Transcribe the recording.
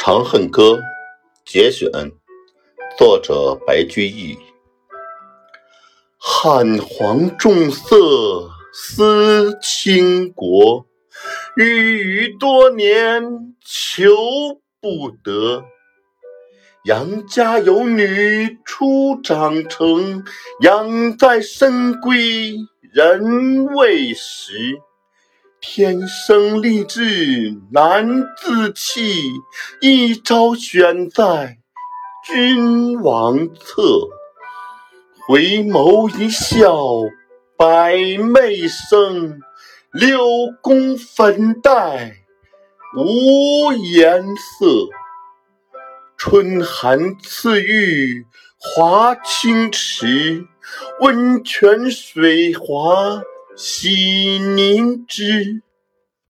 《长恨歌》节选，作者白居易。汉皇重色思倾国，郁郁多年求不得。杨家有女初长成，养在深闺人未识。天生丽质难自弃，一朝选在君王侧。回眸一笑百媚生，六宫粉黛无颜色。春寒赐浴华清池，温泉水滑洗凝脂。